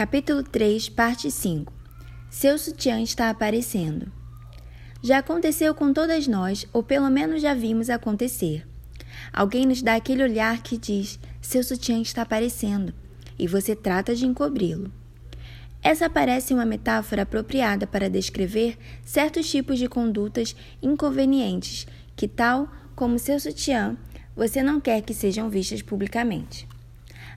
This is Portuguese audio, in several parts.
Capítulo 3, parte 5 Seu sutiã está aparecendo. Já aconteceu com todas nós, ou pelo menos já vimos acontecer. Alguém nos dá aquele olhar que diz: seu sutiã está aparecendo, e você trata de encobri-lo. Essa parece uma metáfora apropriada para descrever certos tipos de condutas inconvenientes que, tal como seu sutiã, você não quer que sejam vistas publicamente.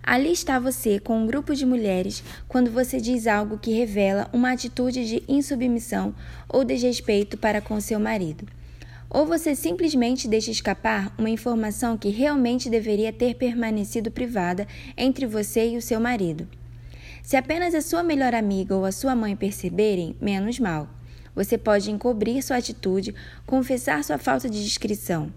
Ali está você com um grupo de mulheres quando você diz algo que revela uma atitude de insubmissão ou desrespeito para com seu marido. Ou você simplesmente deixa escapar uma informação que realmente deveria ter permanecido privada entre você e o seu marido. Se apenas a sua melhor amiga ou a sua mãe perceberem, menos mal. Você pode encobrir sua atitude, confessar sua falta de discrição.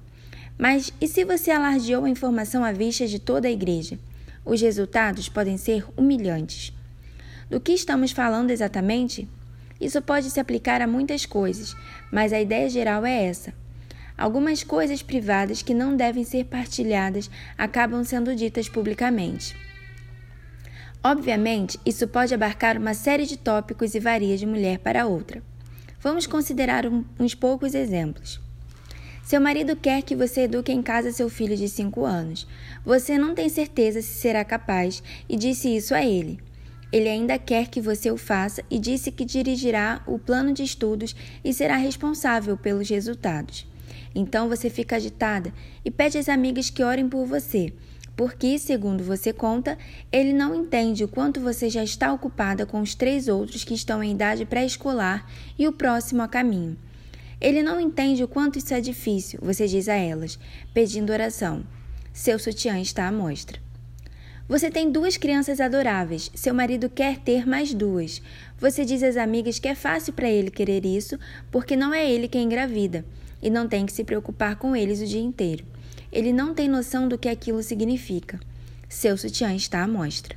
Mas e se você alardeou a informação à vista de toda a igreja? Os resultados podem ser humilhantes. Do que estamos falando exatamente? Isso pode se aplicar a muitas coisas, mas a ideia geral é essa. Algumas coisas privadas que não devem ser partilhadas acabam sendo ditas publicamente. Obviamente, isso pode abarcar uma série de tópicos e varia de mulher para outra. Vamos considerar um, uns poucos exemplos. Seu marido quer que você eduque em casa seu filho de 5 anos. Você não tem certeza se será capaz e disse isso a ele. Ele ainda quer que você o faça e disse que dirigirá o plano de estudos e será responsável pelos resultados. Então você fica agitada e pede às amigas que orem por você, porque, segundo você conta, ele não entende o quanto você já está ocupada com os três outros que estão em idade pré-escolar e o próximo a caminho. Ele não entende o quanto isso é difícil, você diz a elas, pedindo oração. Seu sutiã está à mostra. Você tem duas crianças adoráveis, seu marido quer ter mais duas. Você diz às amigas que é fácil para ele querer isso, porque não é ele quem engravida, e não tem que se preocupar com eles o dia inteiro. Ele não tem noção do que aquilo significa. Seu sutiã está à mostra.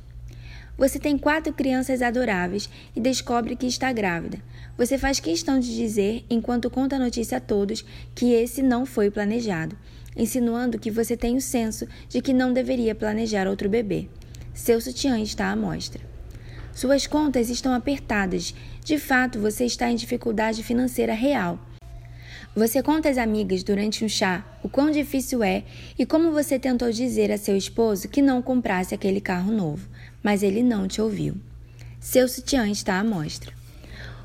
Você tem quatro crianças adoráveis e descobre que está grávida. Você faz questão de dizer, enquanto conta a notícia a todos, que esse não foi planejado, insinuando que você tem o senso de que não deveria planejar outro bebê. Seu sutiã está à mostra. Suas contas estão apertadas. De fato, você está em dificuldade financeira real. Você conta às amigas durante um chá o quão difícil é e como você tentou dizer a seu esposo que não comprasse aquele carro novo, mas ele não te ouviu. Seu sutiã está à mostra.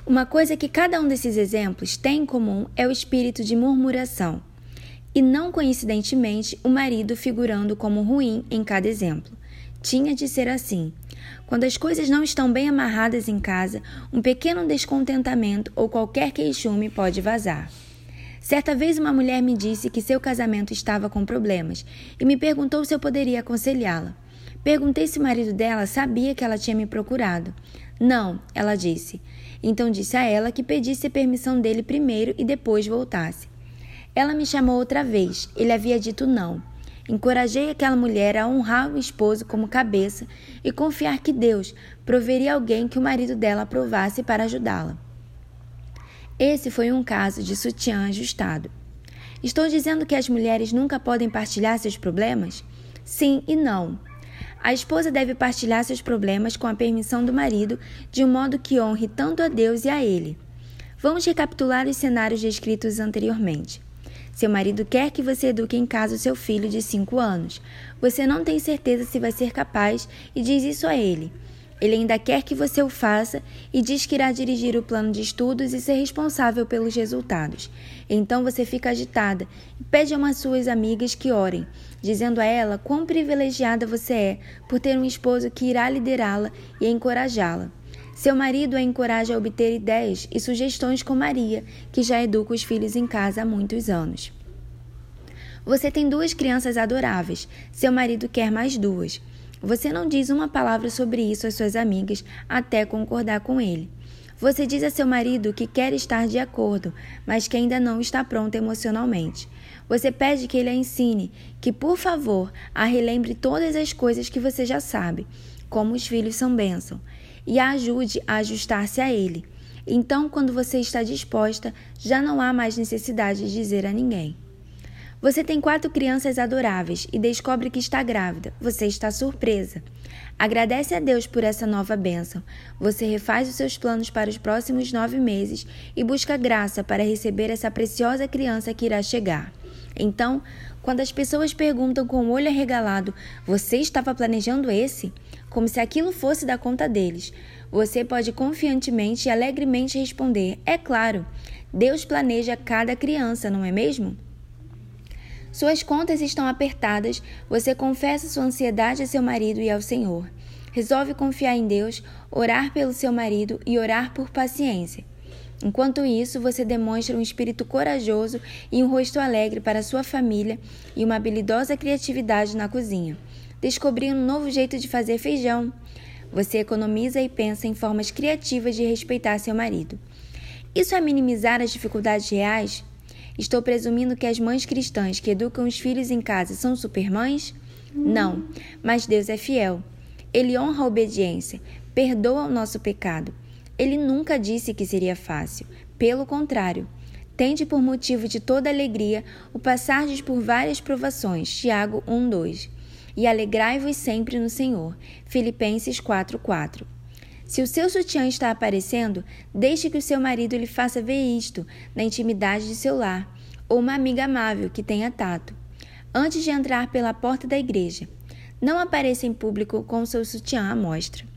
Uma coisa que cada um desses exemplos tem em comum é o espírito de murmuração, e não coincidentemente o marido figurando como ruim em cada exemplo. Tinha de ser assim. Quando as coisas não estão bem amarradas em casa, um pequeno descontentamento ou qualquer queixume pode vazar. Certa vez uma mulher me disse que seu casamento estava com problemas e me perguntou se eu poderia aconselhá-la. Perguntei se o marido dela sabia que ela tinha me procurado. Não, ela disse. Então disse a ela que pedisse permissão dele primeiro e depois voltasse. Ela me chamou outra vez. Ele havia dito não. Encorajei aquela mulher a honrar o esposo como cabeça e confiar que Deus proveria alguém que o marido dela aprovasse para ajudá-la. Esse foi um caso de sutiã ajustado. Estou dizendo que as mulheres nunca podem partilhar seus problemas? Sim e não. A esposa deve partilhar seus problemas com a permissão do marido, de um modo que honre tanto a Deus e a ele. Vamos recapitular os cenários descritos anteriormente. Seu marido quer que você eduque em casa o seu filho de 5 anos. Você não tem certeza se vai ser capaz e diz isso a ele. Ele ainda quer que você o faça e diz que irá dirigir o plano de estudos e ser responsável pelos resultados. Então você fica agitada e pede a uma de suas amigas que orem, dizendo a ela quão privilegiada você é por ter um esposo que irá liderá-la e encorajá-la. Seu marido a encoraja a obter ideias e sugestões com Maria, que já educa os filhos em casa há muitos anos. Você tem duas crianças adoráveis, seu marido quer mais duas. Você não diz uma palavra sobre isso às suas amigas até concordar com ele. Você diz a seu marido que quer estar de acordo, mas que ainda não está pronto emocionalmente. Você pede que ele a ensine, que por favor a relembre todas as coisas que você já sabe, como os filhos são bênção, e a ajude a ajustar-se a ele. Então, quando você está disposta, já não há mais necessidade de dizer a ninguém. Você tem quatro crianças adoráveis e descobre que está grávida. Você está surpresa. Agradece a Deus por essa nova bênção. Você refaz os seus planos para os próximos nove meses e busca graça para receber essa preciosa criança que irá chegar. Então, quando as pessoas perguntam com o olho arregalado: Você estava planejando esse? Como se aquilo fosse da conta deles. Você pode confiantemente e alegremente responder: É claro, Deus planeja cada criança, não é mesmo? Suas contas estão apertadas, você confessa sua ansiedade a seu marido e ao Senhor. Resolve confiar em Deus, orar pelo seu marido e orar por paciência. Enquanto isso, você demonstra um espírito corajoso e um rosto alegre para sua família e uma habilidosa criatividade na cozinha. Descobrindo um novo jeito de fazer feijão. Você economiza e pensa em formas criativas de respeitar seu marido. Isso é minimizar as dificuldades reais? Estou presumindo que as mães cristãs que educam os filhos em casa são supermães? Não, mas Deus é fiel. Ele honra a obediência, perdoa o nosso pecado. Ele nunca disse que seria fácil. Pelo contrário, tende por motivo de toda alegria o passardes por várias provações. Tiago 1:2. E alegrai-vos sempre no Senhor. Filipenses 4:4. Se o seu sutiã está aparecendo, deixe que o seu marido lhe faça ver isto na intimidade de seu lar, ou uma amiga amável que tenha tato. Antes de entrar pela porta da igreja, não apareça em público com o seu sutiã à mostra.